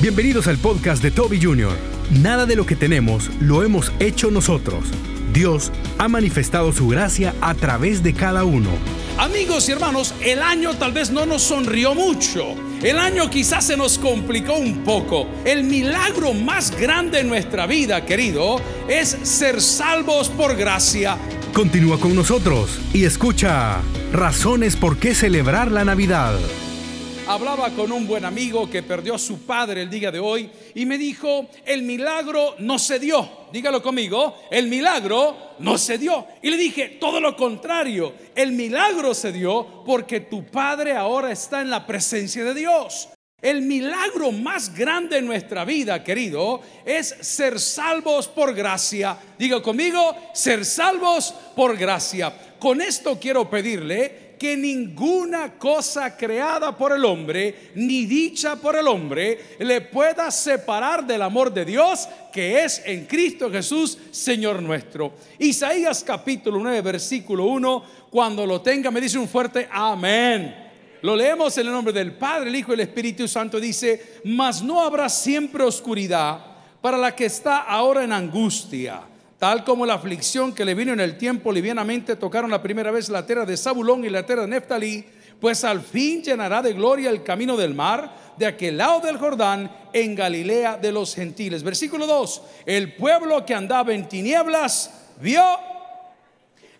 Bienvenidos al podcast de Toby Jr. Nada de lo que tenemos lo hemos hecho nosotros. Dios ha manifestado su gracia a través de cada uno. Amigos y hermanos, el año tal vez no nos sonrió mucho. El año quizás se nos complicó un poco. El milagro más grande en nuestra vida, querido, es ser salvos por gracia. Continúa con nosotros y escucha Razones por qué celebrar la Navidad. Hablaba con un buen amigo que perdió a su padre el día de hoy y me dijo, el milagro no se dio. Dígalo conmigo, el milagro no se dio. Y le dije, todo lo contrario, el milagro se dio porque tu padre ahora está en la presencia de Dios. El milagro más grande en nuestra vida, querido, es ser salvos por gracia. Diga conmigo, ser salvos por gracia. Con esto quiero pedirle que ninguna cosa creada por el hombre, ni dicha por el hombre, le pueda separar del amor de Dios que es en Cristo Jesús, Señor nuestro. Isaías capítulo 9, versículo 1, cuando lo tenga me dice un fuerte amén. Lo leemos en el nombre del Padre, el Hijo y el Espíritu Santo. Dice, mas no habrá siempre oscuridad para la que está ahora en angustia tal como la aflicción que le vino en el tiempo livianamente tocaron la primera vez la tierra de Zabulón y la tierra de Neftalí, pues al fin llenará de gloria el camino del mar, de aquel lado del Jordán, en Galilea de los gentiles. Versículo 2, el pueblo que andaba en tinieblas vio,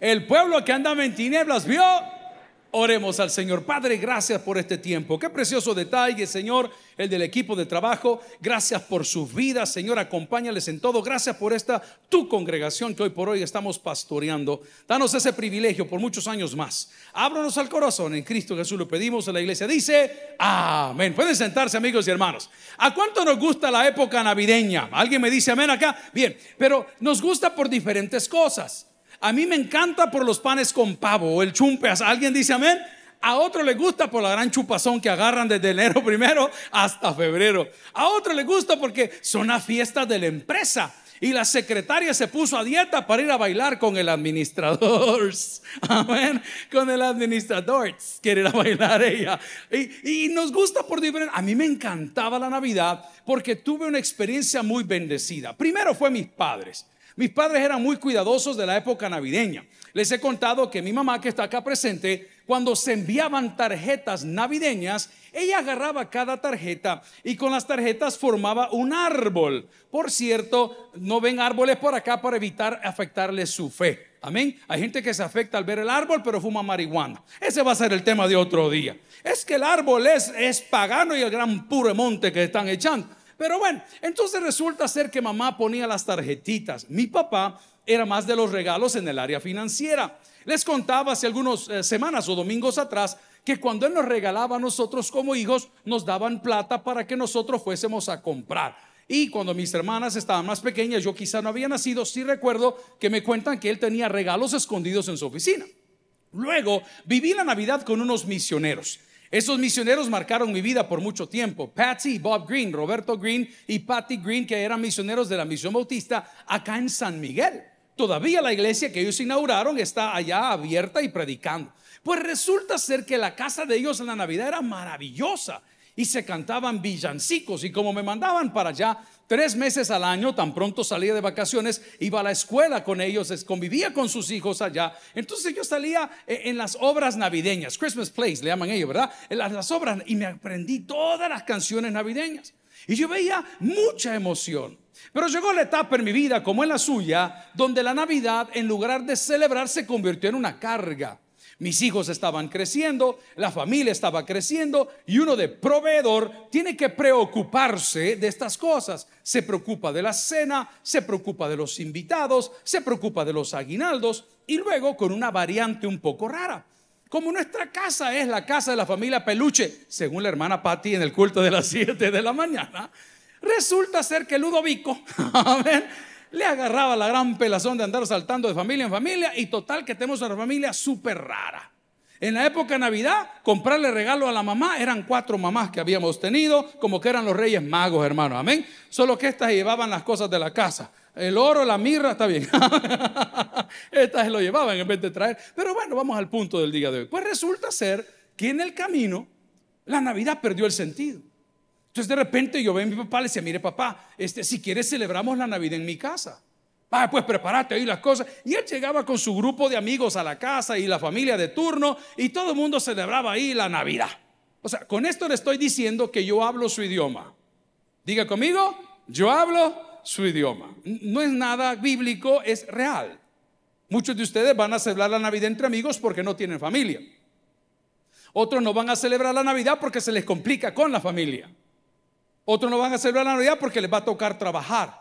el pueblo que andaba en tinieblas vio, Oremos al Señor. Padre, gracias por este tiempo. Qué precioso detalle, Señor, el del equipo de trabajo. Gracias por sus vidas, Señor. Acompáñales en todo. Gracias por esta tu congregación que hoy por hoy estamos pastoreando. Danos ese privilegio por muchos años más. Ábranos al corazón. En Cristo Jesús lo pedimos. En la iglesia dice, amén. Pueden sentarse, amigos y hermanos. ¿A cuánto nos gusta la época navideña? ¿Alguien me dice amén acá? Bien, pero nos gusta por diferentes cosas. A mí me encanta por los panes con pavo o el chumpe. ¿Alguien dice amén? A otro le gusta por la gran chupazón que agarran desde enero primero hasta febrero. A otro le gusta porque son las fiestas de la empresa. Y la secretaria se puso a dieta para ir a bailar con el administrador. Amén. Con el administrador. Quiere ir a bailar ella. Y, y, nos gusta por diferente. A mí me encantaba la Navidad porque tuve una experiencia muy bendecida. Primero fue mis padres. Mis padres eran muy cuidadosos de la época navideña. Les he contado que mi mamá, que está acá presente, cuando se enviaban tarjetas navideñas, ella agarraba cada tarjeta y con las tarjetas formaba un árbol. Por cierto, no ven árboles por acá para evitar afectarle su fe. Amén. Hay gente que se afecta al ver el árbol, pero fuma marihuana. Ese va a ser el tema de otro día. Es que el árbol es, es pagano y el gran puro monte que están echando. Pero bueno, entonces resulta ser que mamá ponía las tarjetitas. Mi papá era más de los regalos en el área financiera. Les contaba hace algunas eh, semanas o domingos atrás que cuando él nos regalaba a nosotros como hijos, nos daban plata para que nosotros fuésemos a comprar. Y cuando mis hermanas estaban más pequeñas, yo quizá no había nacido, sí recuerdo que me cuentan que él tenía regalos escondidos en su oficina. Luego viví la Navidad con unos misioneros. Esos misioneros marcaron mi vida por mucho tiempo. Patsy Bob Green, Roberto Green y Patty Green, que eran misioneros de la misión bautista acá en San Miguel. Todavía la iglesia que ellos inauguraron está allá abierta y predicando. Pues resulta ser que la casa de ellos en la Navidad era maravillosa y se cantaban villancicos y como me mandaban para allá tres meses al año, tan pronto salía de vacaciones, iba a la escuela con ellos, convivía con sus hijos allá. Entonces yo salía eh, en las obras navideñas, Christmas Plays le llaman ellos, ¿verdad? En las obras y me aprendí todas las canciones navideñas. Y yo veía mucha emoción. Pero llegó la etapa en mi vida, como en la suya, donde la Navidad, en lugar de celebrar, se convirtió en una carga. Mis hijos estaban creciendo, la familia estaba creciendo y uno de proveedor tiene que preocuparse de estas cosas. Se preocupa de la cena, se preocupa de los invitados, se preocupa de los aguinaldos y luego con una variante un poco rara. Como nuestra casa es la casa de la familia Peluche, según la hermana Patty en el culto de las 7 de la mañana, resulta ser que Ludovico, amén, le agarraba la gran pelazón de andar saltando de familia en familia y total que tenemos una familia súper rara. En la época de Navidad, comprarle regalo a la mamá, eran cuatro mamás que habíamos tenido, como que eran los reyes magos, hermano, amén. Solo que estas llevaban las cosas de la casa. El oro, la mirra, está bien. estas lo llevaban en vez de traer. Pero bueno, vamos al punto del día de hoy. Pues resulta ser que en el camino la Navidad perdió el sentido. Entonces de repente yo veo a mi papá, le decía, mire papá, este, si quieres celebramos la Navidad en mi casa. Ah, pues prepárate ahí las cosas. Y él llegaba con su grupo de amigos a la casa y la familia de turno y todo el mundo celebraba ahí la Navidad. O sea, con esto le estoy diciendo que yo hablo su idioma. Diga conmigo, yo hablo su idioma. No es nada bíblico, es real. Muchos de ustedes van a celebrar la Navidad entre amigos porque no tienen familia. Otros no van a celebrar la Navidad porque se les complica con la familia. Otros no van a celebrar la Navidad porque les va a tocar trabajar.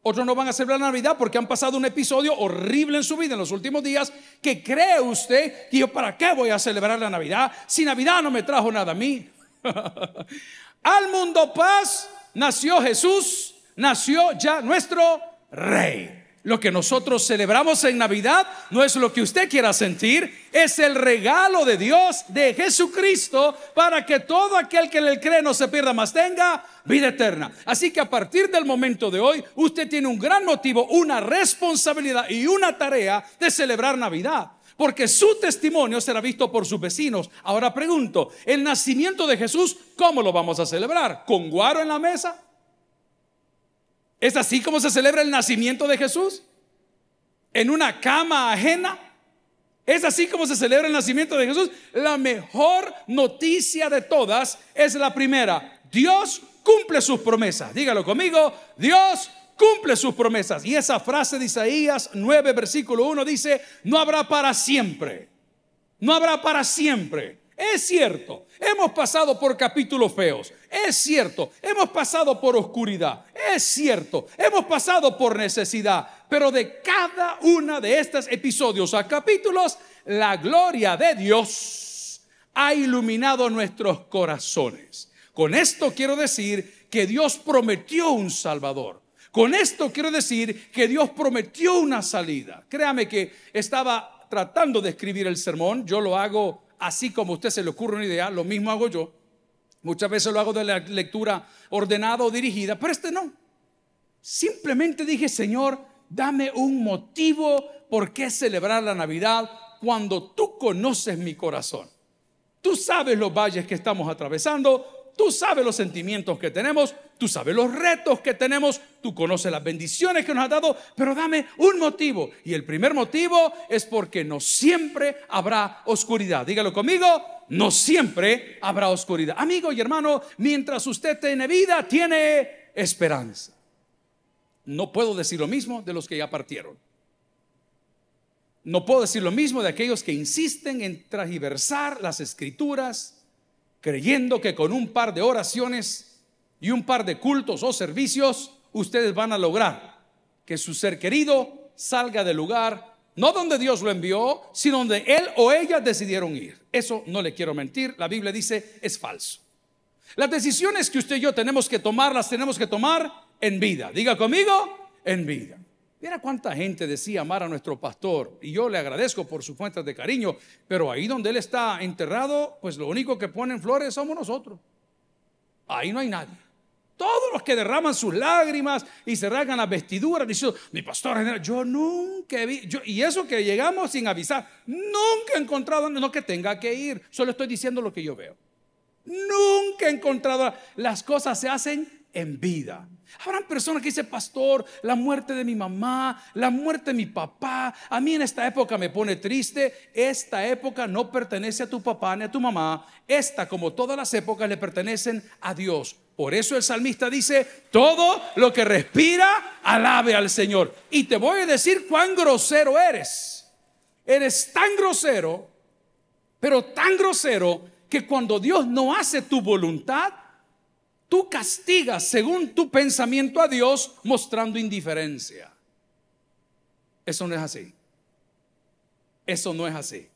Otros no van a celebrar la Navidad porque han pasado un episodio horrible en su vida en los últimos días que cree usted que yo para qué voy a celebrar la Navidad si Navidad no me trajo nada a mí. Al mundo paz nació Jesús, nació ya nuestro rey. Lo que nosotros celebramos en Navidad no es lo que usted quiera sentir, es el regalo de Dios, de Jesucristo, para que todo aquel que le cree no se pierda más, tenga vida eterna. Así que a partir del momento de hoy, usted tiene un gran motivo, una responsabilidad y una tarea de celebrar Navidad. Porque su testimonio será visto por sus vecinos. Ahora pregunto, el nacimiento de Jesús, ¿cómo lo vamos a celebrar? ¿Con guaro en la mesa? ¿Es así como se celebra el nacimiento de Jesús? ¿En una cama ajena? ¿Es así como se celebra el nacimiento de Jesús? La mejor noticia de todas es la primera. Dios cumple sus promesas. Dígalo conmigo. Dios cumple sus promesas. Y esa frase de Isaías 9, versículo 1 dice, no habrá para siempre. No habrá para siempre. Es cierto, hemos pasado por capítulos feos. Es cierto, hemos pasado por oscuridad. Es cierto, hemos pasado por necesidad. Pero de cada una de estos episodios a capítulos, la gloria de Dios ha iluminado nuestros corazones. Con esto quiero decir que Dios prometió un Salvador. Con esto quiero decir que Dios prometió una salida. Créame que estaba tratando de escribir el sermón. Yo lo hago así como a usted se le ocurre una idea, lo mismo hago yo. Muchas veces lo hago de la lectura ordenada o dirigida, pero este no. Simplemente dije, Señor, dame un motivo por qué celebrar la Navidad cuando tú conoces mi corazón. Tú sabes los valles que estamos atravesando, Tú sabes los sentimientos que tenemos, tú sabes los retos que tenemos, tú conoces las bendiciones que nos ha dado, pero dame un motivo. Y el primer motivo es porque no siempre habrá oscuridad. Dígalo conmigo, no siempre habrá oscuridad. Amigo y hermano, mientras usted tiene vida, tiene esperanza. No puedo decir lo mismo de los que ya partieron. No puedo decir lo mismo de aquellos que insisten en transversar las escrituras creyendo que con un par de oraciones y un par de cultos o servicios ustedes van a lograr que su ser querido salga del lugar, no donde Dios lo envió, sino donde él o ella decidieron ir. Eso no le quiero mentir, la Biblia dice es falso. Las decisiones que usted y yo tenemos que tomar, las tenemos que tomar en vida. Diga conmigo, en vida. Mira cuánta gente decía amar a nuestro pastor y yo le agradezco por su fuentes de cariño, pero ahí donde él está enterrado, pues lo único que ponen flores somos nosotros. Ahí no hay nadie. Todos los que derraman sus lágrimas y se rasgan las vestiduras diciendo, mi pastor yo nunca vi, y eso que llegamos sin avisar, nunca he encontrado, no que tenga que ir, solo estoy diciendo lo que yo veo. Nunca he encontrado, las cosas se hacen en vida. Habrán personas que dicen, pastor, la muerte de mi mamá, la muerte de mi papá, a mí en esta época me pone triste. Esta época no pertenece a tu papá ni a tu mamá. Esta, como todas las épocas, le pertenecen a Dios. Por eso el salmista dice, todo lo que respira, alabe al Señor. Y te voy a decir cuán grosero eres. Eres tan grosero, pero tan grosero que cuando Dios no hace tu voluntad, tú castigas según tu pensamiento a Dios mostrando indiferencia. Eso no es así. Eso no es así.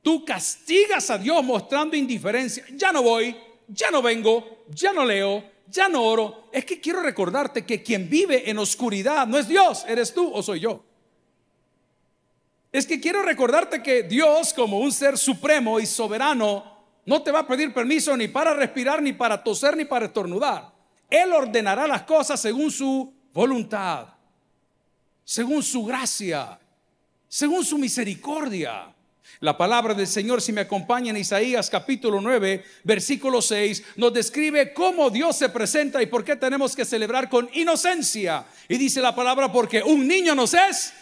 Tú castigas a Dios mostrando indiferencia. Ya no voy, ya no vengo, ya no leo, ya no oro. Es que quiero recordarte que quien vive en oscuridad no es Dios, eres tú o soy yo. Es que quiero recordarte que Dios como un ser supremo y soberano no te va a pedir permiso ni para respirar, ni para toser, ni para estornudar. Él ordenará las cosas según su voluntad, según su gracia, según su misericordia. La palabra del Señor, si me acompaña en Isaías capítulo 9, versículo 6, nos describe cómo Dios se presenta y por qué tenemos que celebrar con inocencia. Y dice la palabra, porque un niño nos es.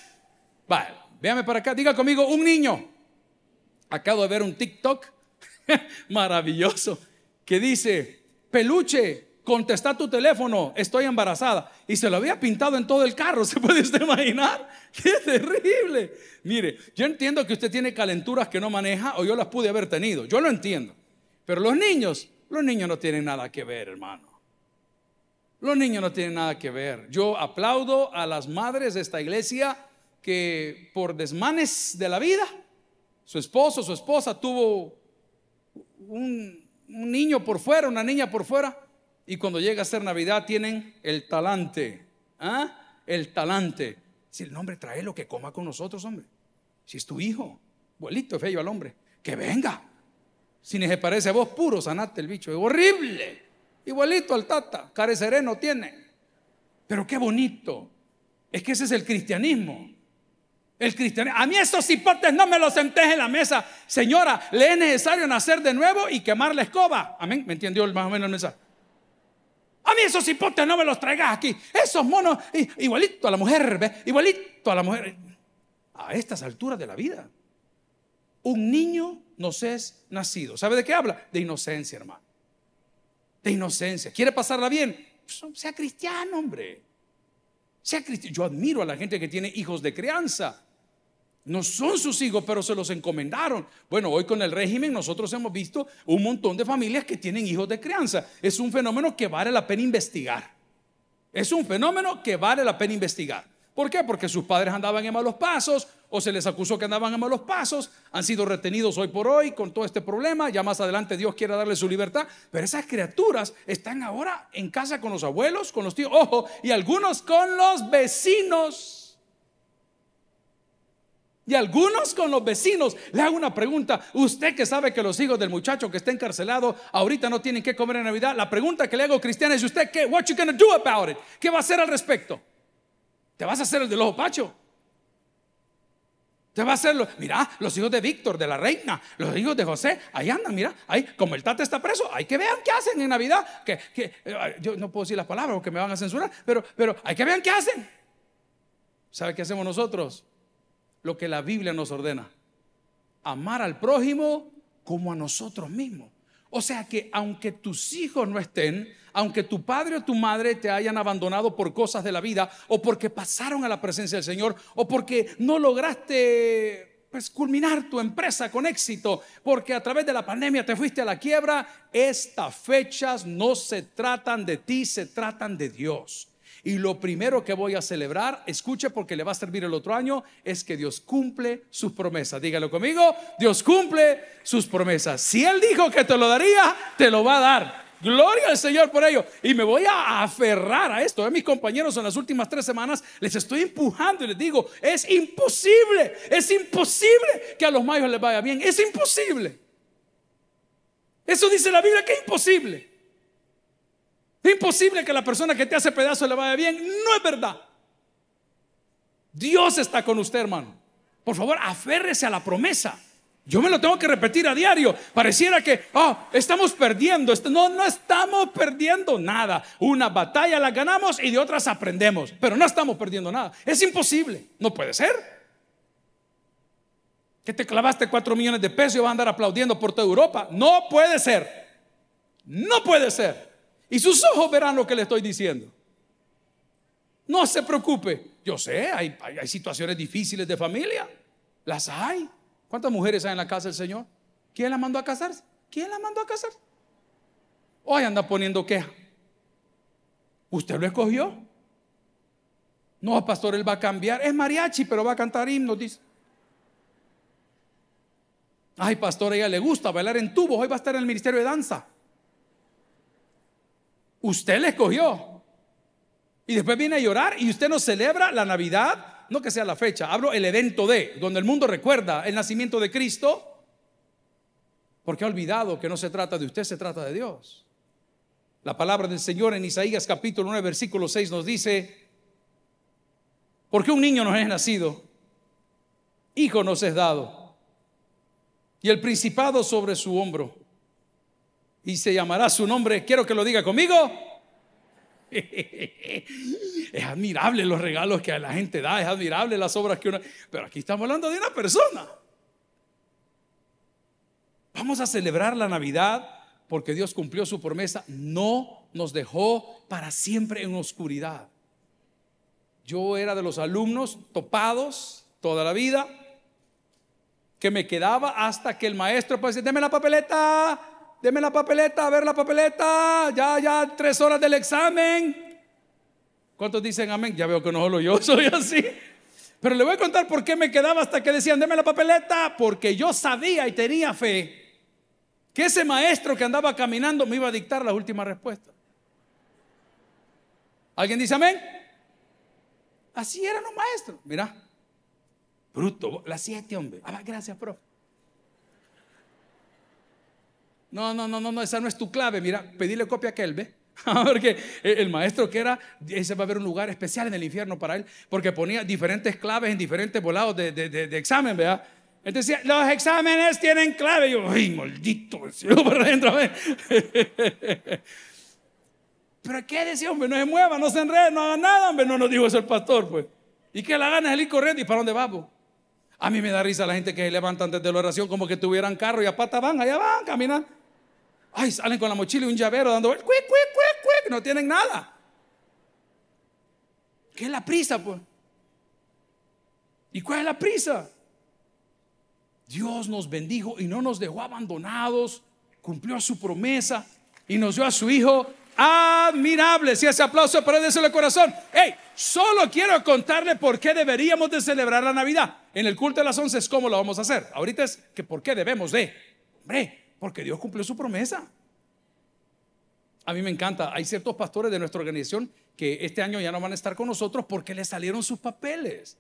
Vale, véame para acá, diga conmigo, un niño. Acabo de ver un TikTok maravilloso que dice, peluche, contesta tu teléfono, estoy embarazada. Y se lo había pintado en todo el carro, ¿se puede usted imaginar? ¡Qué terrible! Mire, yo entiendo que usted tiene calenturas que no maneja o yo las pude haber tenido, yo lo entiendo. Pero los niños, los niños no tienen nada que ver, hermano. Los niños no tienen nada que ver. Yo aplaudo a las madres de esta iglesia que por desmanes de la vida, su esposo, su esposa tuvo un, niño por fuera, una niña por fuera y cuando llega a ser Navidad tienen el talante. ¿Ah? El talante. Si el nombre trae lo que coma con nosotros, hombre. Si es tu hijo, abuelito feo al hombre, que venga. Si ni se parece a vos, puro sanate el bicho. Es horrible. Igualito al tata, care sereno tiene. Pero qué bonito. Es que ese es el cristianismo. El cristianismo. A mí esos hipotes no me los senté en la mesa. Señora, le es necesario nacer de nuevo y quemar la escoba. Amén. ¿Me entendió más o menos el mensaje? A mí esos hipotes no me los traigas aquí. Esos monos, igualito a la mujer, igualito a la mujer. A estas alturas de la vida. Un niño nos es nacido. ¿Sabe de qué habla? De inocencia, hermano. De inocencia. ¿Quiere pasarla bien? Pues, sea cristiano, hombre. Sea cristiano. Yo admiro a la gente que tiene hijos de crianza. No son sus hijos, pero se los encomendaron. Bueno, hoy con el régimen nosotros hemos visto un montón de familias que tienen hijos de crianza. Es un fenómeno que vale la pena investigar. Es un fenómeno que vale la pena investigar. ¿Por qué? Porque sus padres andaban en malos pasos o se les acusó que andaban en malos pasos, han sido retenidos hoy por hoy con todo este problema, ya más adelante Dios quiere darle su libertad, pero esas criaturas están ahora en casa con los abuelos, con los tíos, ojo, y algunos con los vecinos. Y algunos con los vecinos. Le hago una pregunta. Usted que sabe que los hijos del muchacho que está encarcelado ahorita no tienen que comer en Navidad. La pregunta que le hago cristiana es: ¿Usted qué? What you gonna do about it? ¿Qué va a hacer al respecto? ¿Te vas a hacer el del ojo pacho? ¿Te va a hacerlo? Mira, los hijos de Víctor, de la reina, los hijos de José, ahí andan, mira, ahí, como el tata está preso, hay que vean qué hacen en Navidad. Que, que yo no puedo decir las palabras porque me van a censurar, pero, pero hay que vean qué hacen. ¿Sabe qué hacemos nosotros? Lo que la Biblia nos ordena. Amar al prójimo como a nosotros mismos. O sea que aunque tus hijos no estén, aunque tu padre o tu madre te hayan abandonado por cosas de la vida, o porque pasaron a la presencia del Señor, o porque no lograste pues, culminar tu empresa con éxito, porque a través de la pandemia te fuiste a la quiebra, estas fechas no se tratan de ti, se tratan de Dios. Y lo primero que voy a celebrar, escuche porque le va a servir el otro año, es que Dios cumple sus promesas. Dígalo conmigo, Dios cumple sus promesas. Si Él dijo que te lo daría, te lo va a dar. Gloria al Señor por ello. Y me voy a aferrar a esto. A ¿eh? mis compañeros en las últimas tres semanas les estoy empujando y les digo, es imposible, es imposible que a los mayos les vaya bien. Es imposible. Eso dice la Biblia que es imposible. Es imposible que la persona que te hace pedazo le vaya bien. No es verdad. Dios está con usted, hermano. Por favor, aférrese a la promesa. Yo me lo tengo que repetir a diario. Pareciera que, oh, estamos perdiendo. No, no estamos perdiendo nada. Una batalla la ganamos y de otras aprendemos. Pero no estamos perdiendo nada. Es imposible. No puede ser. Que te clavaste cuatro millones de pesos y vas a andar aplaudiendo por toda Europa. No puede ser. No puede ser. Y sus ojos verán lo que le estoy diciendo. No se preocupe. Yo sé, hay, situaciones difíciles de familia. Las hay. ¿Cuántas mujeres hay en la casa del Señor? ¿Quién la mandó a casarse? ¿Quién la mandó a casarse? Hoy anda poniendo queja. ¿Usted lo escogió? No, pastor, él va a cambiar. Es mariachi, pero va a cantar himnos, dice. Ay, pastor, a ella le gusta bailar en tubos. Hoy va a estar en el ministerio de danza. Usted le escogió. Y después viene a llorar y usted no celebra la Navidad, no que sea la fecha, hablo el evento de, donde el mundo recuerda el nacimiento de Cristo, porque ha olvidado que no se trata de usted, se trata de Dios. La palabra del Señor en Isaías capítulo 9, versículo 6 nos dice, porque un niño nos es nacido, hijo nos es dado, y el principado sobre su hombro. Y se llamará su nombre, quiero que lo diga conmigo. Es admirable los regalos que la gente da, es admirable las obras que uno... Pero aquí estamos hablando de una persona. Vamos a celebrar la Navidad porque Dios cumplió su promesa. No nos dejó para siempre en oscuridad. Yo era de los alumnos topados toda la vida que me quedaba hasta que el maestro pues deme la papeleta, deme la papeleta, a ver la papeleta, ya, ya, tres horas del examen. ¿Cuántos dicen amén? Ya veo que no solo yo soy así. Pero le voy a contar por qué me quedaba hasta que decían, deme la papeleta, porque yo sabía y tenía fe que ese maestro que andaba caminando me iba a dictar la última respuesta. ¿Alguien dice amén? Así eran los maestros. Mira, Bruto, la siete, hombre. Ah, gracias, profe. No, no, no, no, no, esa no es tu clave. Mira, pedirle copia a aquel, ¿ve? porque el maestro que era, ese va a haber un lugar especial en el infierno para él, porque ponía diferentes claves en diferentes volados de, de, examen, ¿verdad? Entonces decía, los exámenes tienen clave. Y yo, ay, maldito, por adentro. Pero ¿qué decía, hombre? No se mueva, no se enrede, no haga nada, hombre. No nos dijo eso el pastor, pues. ¿Y que la gana es ir corriendo? ¿Y para dónde vamos? A mí me da risa la gente que se levanta antes de la oración como que tuvieran carro y a pata van, allá van, caminan. Ay, salen con la mochila y un llavero dando, cuic, cuic, cuic, cuic, no tienen nada. ¿Qué es la prisa, pues? ¿Y cuál es la prisa? Dios nos bendijo y no nos dejó abandonados, cumplió su promesa y nos dio a su Hijo admirable. Si ese aplauso para el corazón. Hey, solo quiero contarle por qué deberíamos de celebrar la Navidad. En el culto de las once es cómo lo vamos a hacer. Ahorita es que por qué debemos de. Hombre, porque Dios cumplió su promesa. A mí me encanta. Hay ciertos pastores de nuestra organización que este año ya no van a estar con nosotros porque les salieron sus papeles.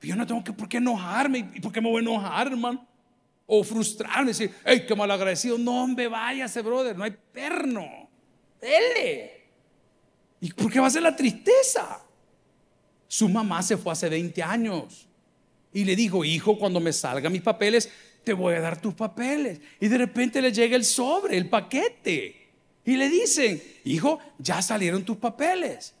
Yo no tengo que por qué enojarme. ¿Y por qué me voy a enojar, hermano? O frustrarme, decir, hey, qué mal agradecido. No, hombre, váyase, brother, no hay perno. Dele. ¿Y por qué va a ser la tristeza? Su mamá se fue hace 20 años y le dijo, hijo, cuando me salgan mis papeles, te voy a dar tus papeles. Y de repente le llega el sobre, el paquete. Y le dicen, hijo, ya salieron tus papeles.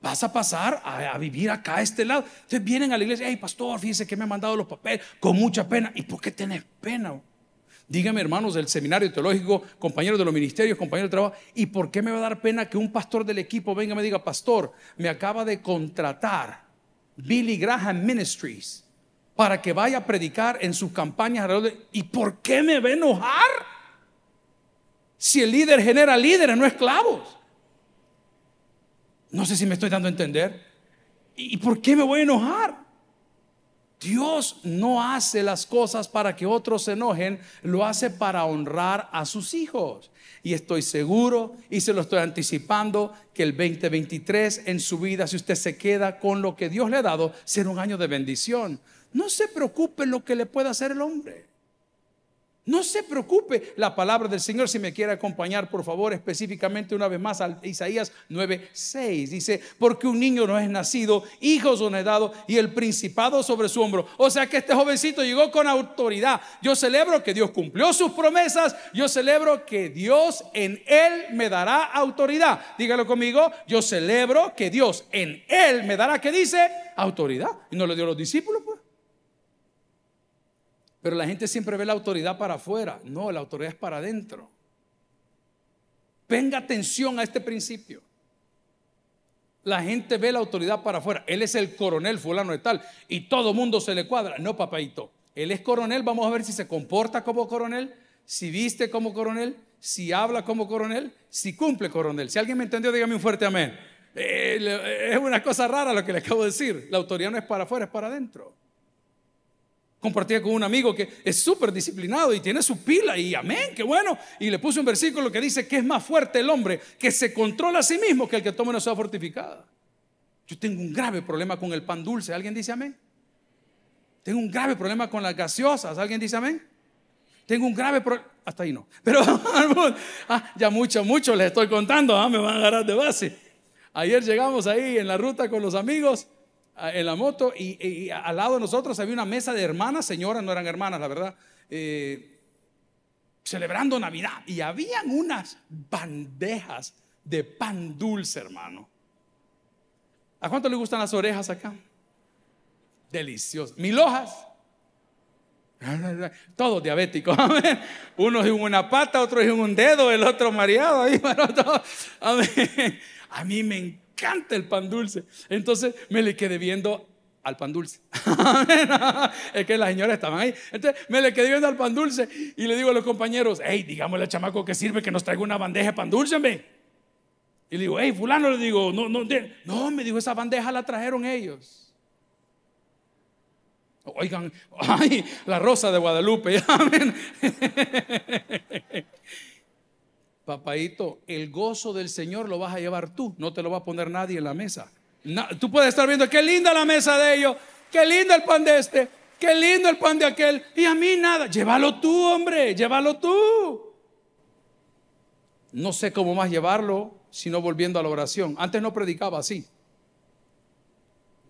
Vas a pasar a, vivir acá a este lado. Entonces vienen a la iglesia, hey pastor, fíjese que me ha mandado los papeles con mucha pena. ¿Y por qué tenés pena? Dígame, hermanos del seminario teológico, compañeros de los ministerios, compañeros de trabajo, ¿y por qué me va a dar pena que un pastor del equipo venga y me diga, pastor, me acaba de contratar Billy Graham Ministries para que vaya a predicar en sus campañas ¿Y por qué me a enojar? Si el líder genera líderes, no esclavos. No sé si me estoy dando a entender. ¿Y por qué me voy a enojar? Dios no hace las cosas para que otros se enojen, lo hace para honrar a sus hijos. Y estoy seguro y se lo estoy anticipando que el 2023 en su vida, si usted se queda con lo que Dios le ha dado, será un año de bendición. No se preocupe lo que le pueda hacer el hombre. No se preocupe la palabra del Señor. Si me quiere acompañar, por favor, específicamente una vez más a Isaías 9:6. Dice: Porque un niño no es nacido, hijos son heredados y el principado sobre su hombro. O sea que este jovencito llegó con autoridad. Yo celebro que Dios cumplió sus promesas. Yo celebro que Dios en él me dará autoridad. Dígalo conmigo. Yo celebro que Dios en él me dará, ¿qué dice? Autoridad. Y no le dio a los discípulos, pues. Pero la gente siempre ve la autoridad para afuera. No, la autoridad es para adentro. Venga atención a este principio. La gente ve la autoridad para afuera. Él es el coronel fulano de tal. Y todo mundo se le cuadra. No, papadito. Él es coronel. Vamos a ver si se comporta como coronel. Si viste como coronel. Si habla como coronel. Si cumple coronel. Si alguien me entendió, dígame un fuerte amén. Eh, es una cosa rara lo que le acabo de decir. La autoridad no es para afuera, es para adentro compartía con un amigo que es súper disciplinado y tiene su pila y amén, qué bueno. Y le puse un versículo que dice que es más fuerte el hombre que se controla a sí mismo que el que toma una soda fortificada. Yo tengo un grave problema con el pan dulce, ¿alguien dice amén? Tengo un grave problema con las gaseosas, ¿alguien dice amén? Tengo un grave problema, hasta ahí no. Pero ah, ya mucho, mucho les estoy contando, ah, me van a agarrar de base. Ayer llegamos ahí en la ruta con los amigos en la moto y, al lado de nosotros había una mesa de hermanas, señoras, no eran hermanas, la verdad. eh, celebrando Navidad y habían unas bandejas de pan dulce, hermano. ¿A cuánto le gustan las orejas acá? Delicioso. Mil hojas. Todos diabéticos. Uno en una pata, otro en un dedo, el otro mareado. A mí me encanta el pan dulce. Entonces me le quedé viendo al pan dulce. es que las señoras estaban ahí. Entonces me le quedé viendo al pan dulce y le digo a los compañeros, hey, digámosle al chamaco que sirve que nos traiga una bandeja de pan dulce, me. Y le digo, hey, fulano, le digo, no, no, no, me dijo, esa bandeja la trajeron ellos. Oigan, ay, la rosa de Guadalupe. Amén. Papaito, el gozo del Señor lo vas a llevar tú, no te lo va a poner nadie en la mesa. tú puedes estar viendo qué linda la mesa de ellos, qué lindo el pan de este, qué lindo el pan de aquel, y a mí nada. Llévalo tú, hombre, llévalo tú. No sé cómo más llevarlo, sino volviendo a la oración. Antes no predicaba así.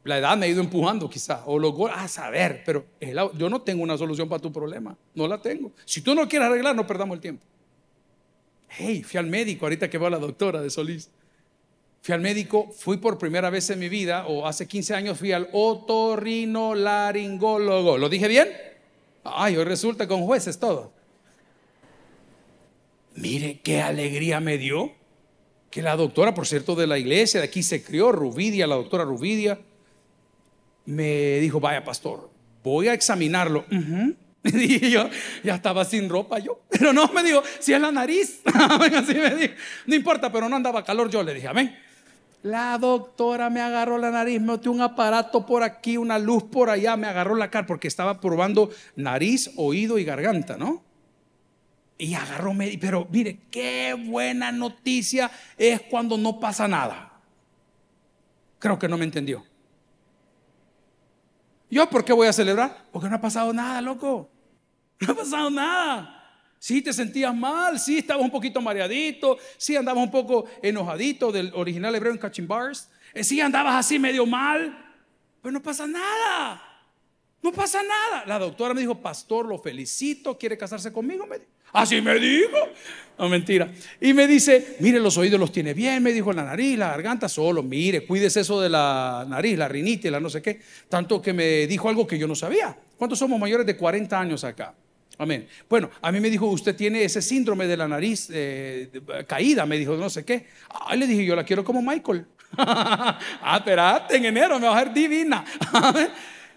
La edad me ha ido empujando quizá, o los a saber, pero yo no tengo una solución para tu problema, no la tengo. Si tú no quieres arreglar, no perdamos el tiempo. Hey, fui al médico ahorita que veo a la doctora de Solís. Fui al médico, fui por primera vez en mi vida, o hace 15 años fui al otorrinolaringólogo. ¿Lo dije bien? Ay, hoy resulta con jueces todo. Mire qué alegría me dio que la doctora, por cierto, de la iglesia, de aquí se crió, Rubidia, la doctora Rubidia, me dijo, vaya pastor, voy a examinarlo. Y yo ya estaba sin ropa yo. Pero no, me dijo, si es la nariz. Así me dijo. No importa, pero no andaba calor. Yo le dije, amén. La doctora me agarró la nariz, me metió un aparato por aquí, una luz por allá, me agarró la cara porque estaba probando nariz, oído y garganta, ¿no? Y agarró, pero mire, qué buena noticia es cuando no pasa nada. Creo que no me entendió. ¿Yo por qué voy a celebrar? Porque no ha pasado nada, loco. No ha pasado nada. Sí, te sentías mal, sí, estabas un poquito mareadito, sí, andabas un poco enojadito del original hebreo en Catching Bars, eh, sí, andabas así medio mal, pero no pasa nada. No pasa nada. La doctora me dijo, pastor, lo felicito, quiere casarse conmigo. Así me dijo. No, mentira. Y me dice, mire, los oídos los tiene bien, me dijo la nariz, la garganta, solo, mire, cuídese eso de la nariz, la rinitis, la no sé qué. Tanto que me dijo algo que yo no sabía. ¿Cuántos somos mayores de 40 años acá? Amén. Bueno, a mí me dijo, usted tiene ese síndrome de la nariz eh, caída, me dijo, no sé qué. Ah, le dije, yo la quiero como Michael. ah, espérate, en enero me va a ver divina.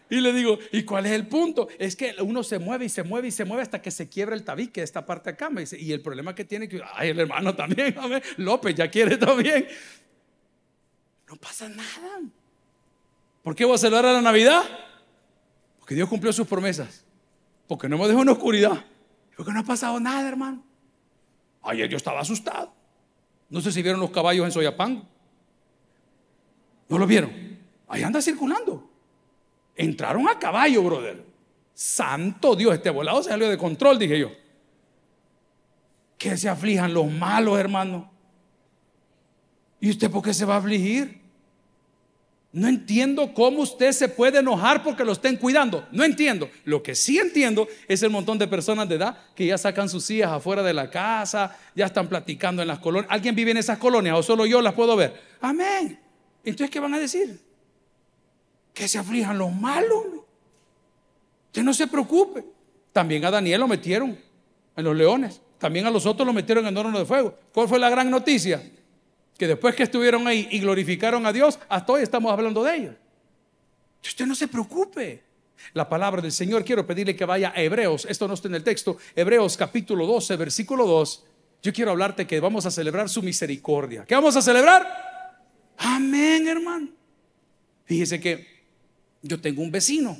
Y le digo, ¿y cuál es el punto? Es que uno se mueve y se mueve y se mueve hasta que se quiebra el tabique esta parte acá. Me dice, y el problema que tiene que, ay, el hermano también, López ya quiere también. No pasa nada. ¿Por qué voy a celebrar la Navidad? Porque Dios cumplió sus promesas. Porque no me dejó en oscuridad. Porque no ha pasado nada, hermano. Ayer yo estaba asustado. No sé si vieron los caballos en Soyapán. ¿No lo vieron? Ahí anda circulando. Entraron a caballo, brother. Santo Dios, este volado salió de control, dije yo. Que se aflijan los malos, hermano. ¿Y usted por qué se va a afligir? No entiendo cómo usted se puede enojar porque lo estén cuidando. No entiendo. Lo que sí entiendo es el montón de personas de edad que ya sacan sus sillas afuera de la casa, ya están platicando en las colonias. ¿Alguien vive en esas colonias o solo yo las puedo ver? Amén. Entonces, ¿qué van a decir? que se aflijan los malos. Usted no se preocupe. También a Daniel lo metieron en los leones. También a los otros lo metieron en horno de fuego. ¿Cuál fue la gran noticia? Que después que estuvieron ahí y glorificaron a Dios, hasta hoy estamos hablando de ellos. Usted no se preocupe. La palabra del Señor, quiero pedirle que vaya a Hebreos. Esto no está en el texto. Hebreos capítulo 12, versículo 2. Yo quiero hablarte que vamos a celebrar su misericordia. ¿Qué vamos a celebrar? Amén, hermano. Fíjese que yo tengo un vecino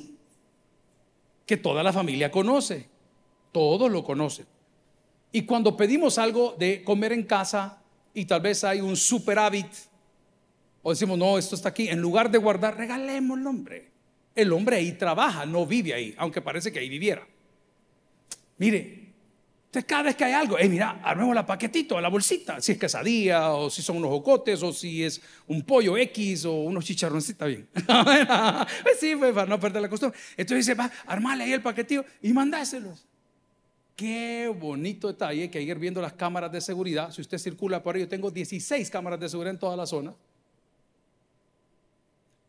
que toda la familia conoce, todos lo conocen. Y cuando pedimos algo de comer en casa y tal vez hay un superávit, o decimos, no, esto está aquí, en lugar de guardar, regalemos el hombre. El hombre ahí trabaja, no vive ahí, aunque parece que ahí viviera. Mire, cada vez que hay algo, eh, mira, armemos la paquetito, la bolsita, si es quesadilla, o si son unos jocotes, o si es un pollo X, o unos chicharroncitos, está bien. Sí, pues, para no perder la costumbre. Entonces dice, va, armale ahí el paquetito y mandáselos. Qué bonito detalle que ayer viendo las cámaras de seguridad, si usted circula por ahí, yo tengo 16 cámaras de seguridad en toda la zona.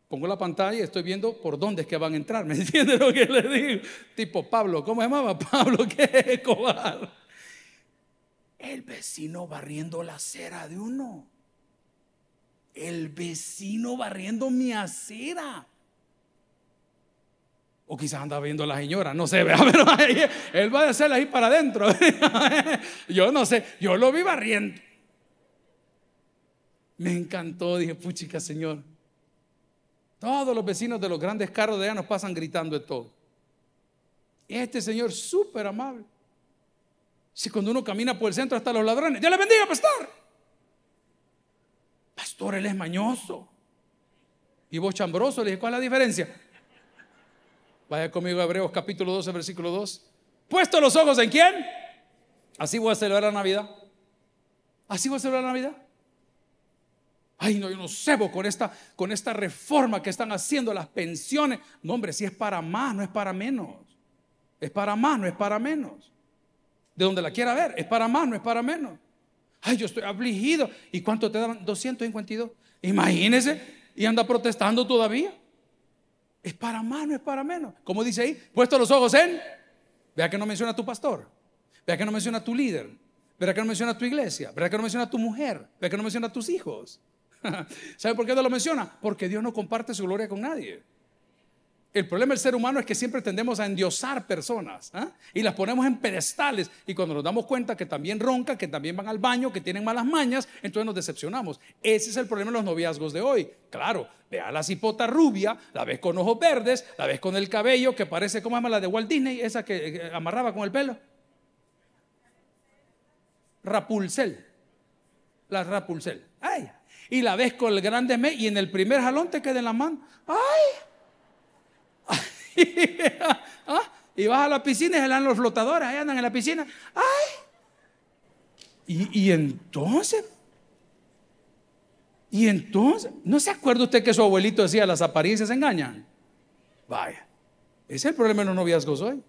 Pongo la pantalla y estoy viendo por dónde es que van a entrar. ¿Me entiende lo que le digo? Tipo Pablo, ¿cómo se llamaba? Pablo, qué cobarde. El vecino barriendo la acera de uno. El vecino barriendo mi acera. O quizás anda viendo a la señora, no sé, pero él va a hacerla ahí para adentro. Yo no sé, yo lo vi barriendo. Me encantó, dije, puchica, Señor. Todos los vecinos de los grandes carros de allá nos pasan gritando de todo. Este señor súper amable. Si cuando uno camina por el centro hasta los ladrones, Dios le bendiga, pastor. Pastor, él es mañoso. Y vos chambroso, le dije, ¿cuál es la diferencia? Vaya conmigo a Hebreos capítulo 12, versículo 2. Puesto los ojos en quién? Así voy a celebrar la Navidad. Así voy a celebrar la Navidad. Ay, no, yo no cebo con esta, con esta reforma que están haciendo las pensiones. No, hombre, si es para más, no es para menos. Es para más, no es para menos. De donde la quiera ver, es para más, no es para menos. Ay, yo estoy afligido. ¿Y cuánto te daban? 252. Imagínese. Y anda protestando todavía. Es para más, no es para menos. Como dice ahí, puesto los ojos en. Vea que no menciona a tu pastor. Vea que no menciona a tu líder. Vea que no menciona a tu iglesia. Vea que no menciona a tu mujer. Vea que no menciona a tus hijos. ¿Sabe por qué no lo menciona? Porque Dios no comparte su gloria con nadie. El problema del ser humano es que siempre tendemos a endiosar personas ¿ah? y las ponemos en pedestales y cuando nos damos cuenta que también ronca, que también van al baño, que tienen malas mañas, entonces nos decepcionamos. Ese es el problema de los noviazgos de hoy. Claro, ve a la cipota rubia, la ves con ojos verdes, la ves con el cabello que parece, como llama la de Walt Disney? Esa que amarraba con el pelo. Rapulcel. La Rapulcel. Ay, y la ves con el grande me y en el primer jalón te queda en la mano. ¡Ay! ¿Ah? Y vas a la piscina y se dan los flotadores, ahí andan en la piscina. ¡Ay! Y, entonces, y entonces, ¿no se acuerda usted que su abuelito decía las apariencias engañan? Vaya, ese es el problema de los noviazgos hoy.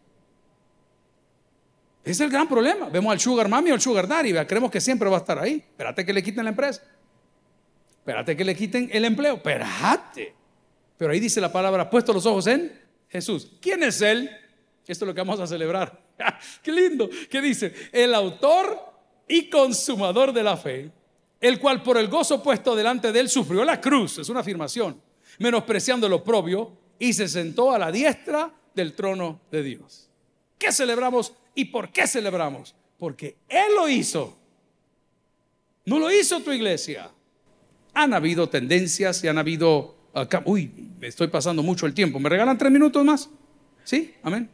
Es el gran problema. Vemos al sugar mami o al sugar daddy, creemos que siempre va a estar ahí. Espérate que le quiten la empresa. Espérate que le quiten el empleo. Espérate. Pero ahí dice la palabra, puesto los ojos en Jesús. ¿Quién es Él? Esto es lo que vamos a celebrar. ¡Qué lindo! ¿Qué dice? El autor y consumador de la fe, el cual por el gozo puesto delante de Él sufrió la cruz, es una afirmación, menospreciando lo propio y se sentó a la diestra del trono de Dios. ¿Qué celebramos y por qué celebramos? Porque Él lo hizo. No lo hizo tu iglesia. Han habido tendencias y han habido uy, me estoy pasando mucho el tiempo. ¿Me regalan tres minutos más? ¿Sí? Amén.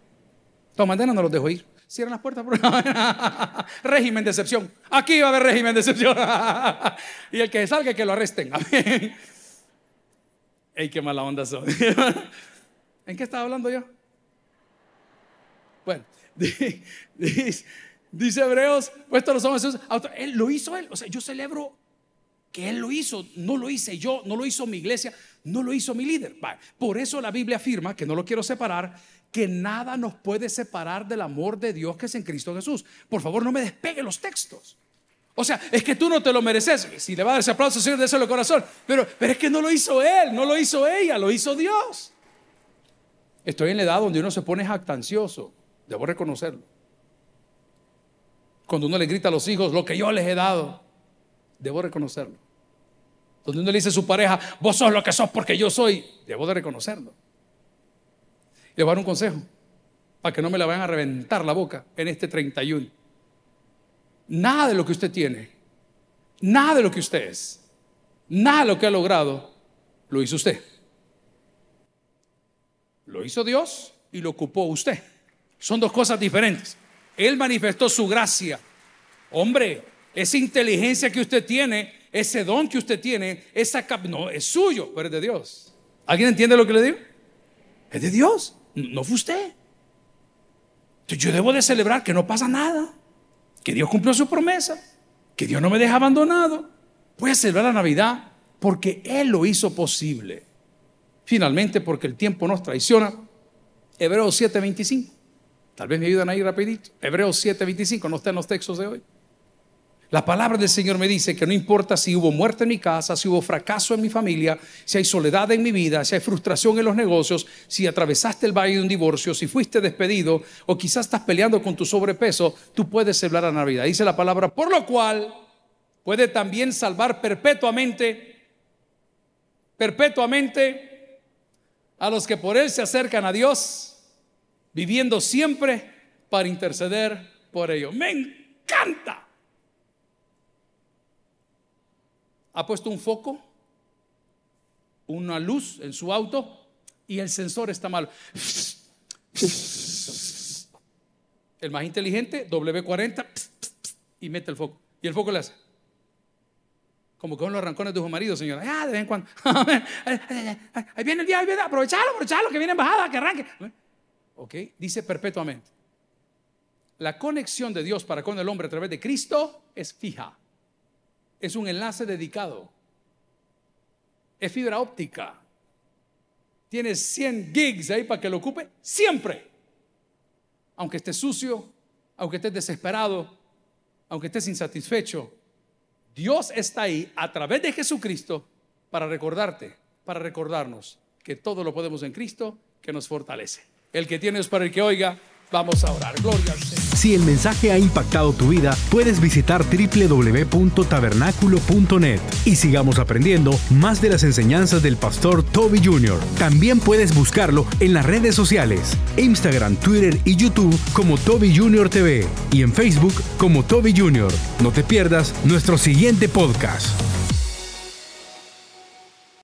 Toma, mañana no los dejo ir. Cierran las puertas. régimen de excepción. Aquí va a haber régimen de excepción. y el que salga, que lo arresten. Amén. ¡Ey, qué mala onda son! ¿En qué estaba hablando yo? Bueno, dice, Hebreos, puesto los hombres, él lo hizo él. O sea, yo celebro que Él lo hizo, no lo hice yo, no lo hizo mi iglesia, no lo hizo mi líder. Por eso la Biblia afirma, que no lo quiero separar, que nada nos puede separar del amor de Dios que es en Cristo Jesús. Por favor, no me despegue los textos. O sea, es que tú no te lo mereces. Si le va a dar ese aplauso, Señor, déselo el corazón. Pero, pero es que no lo hizo Él, no lo hizo ella, lo hizo Dios. Estoy en la edad donde uno se pone jactancioso. Debo reconocerlo. Cuando uno le grita a los hijos lo que yo les he dado, debo reconocerlo. Donde uno le dice a su pareja, vos sos lo que sos porque yo soy, debo de reconocerlo. Le voy a dar un consejo para que no me la vayan a reventar la boca en este 31. Nada de lo que usted tiene, nada de lo que usted es, nada de lo que ha logrado, lo hizo usted. Lo hizo Dios y lo ocupó usted. Son dos cosas diferentes. Él manifestó su gracia. Hombre, esa inteligencia que usted tiene ese don que usted tiene, esa cap no es suyo, pero es de Dios. ¿Alguien entiende lo que le digo? Es de Dios, no fue usted. Entonces yo debo de celebrar que no pasa nada, que Dios cumplió su promesa, que Dios no me deja abandonado. Voy a celebrar la Navidad porque Él lo hizo posible. Finalmente, porque el tiempo nos traiciona. Hebreos 7:25. Tal vez me ayudan ahí rapidito. Hebreos 7:25, no está en los textos de hoy. La palabra del Señor me dice que no importa si hubo muerte en mi casa, si hubo fracaso en mi familia, si hay soledad en mi vida, si hay frustración en los negocios, si atravesaste el valle de un divorcio, si fuiste despedido o quizás estás peleando con tu sobrepeso, tú puedes celebrar la Navidad. Dice la palabra, por lo cual puede también salvar perpetuamente, perpetuamente a los que por Él se acercan a Dios, viviendo siempre para interceder por ellos. Me encanta. Ha puesto un foco, una luz en su auto y el sensor está mal. El más inteligente, W40, y mete el foco. Y el foco le hace. Como con los arrancones de su marido, señora. Ah, de vez en cuando. ahí viene el día, ahí viene. Aprovechalo, aprovechalo, que viene en bajada, que arranque. Ok, dice perpetuamente. La conexión de Dios para con el hombre a través de Cristo es fija es un enlace dedicado. Es fibra óptica. Tienes 100 gigs ahí para que lo ocupe siempre. Aunque estés sucio, aunque estés desesperado, aunque estés insatisfecho. Dios está ahí a través de Jesucristo para recordarte, para recordarnos que todo lo podemos en Cristo que nos fortalece. El que tienes para el que oiga, vamos a orar. Gloria al Señor. Si el mensaje ha impactado tu vida, puedes visitar www.tabernaculo.net y sigamos aprendiendo más de las enseñanzas del pastor Toby Jr. También puedes buscarlo en las redes sociales, Instagram, Twitter y YouTube como Toby Jr. TV y en Facebook como Toby Jr. No te pierdas nuestro siguiente podcast.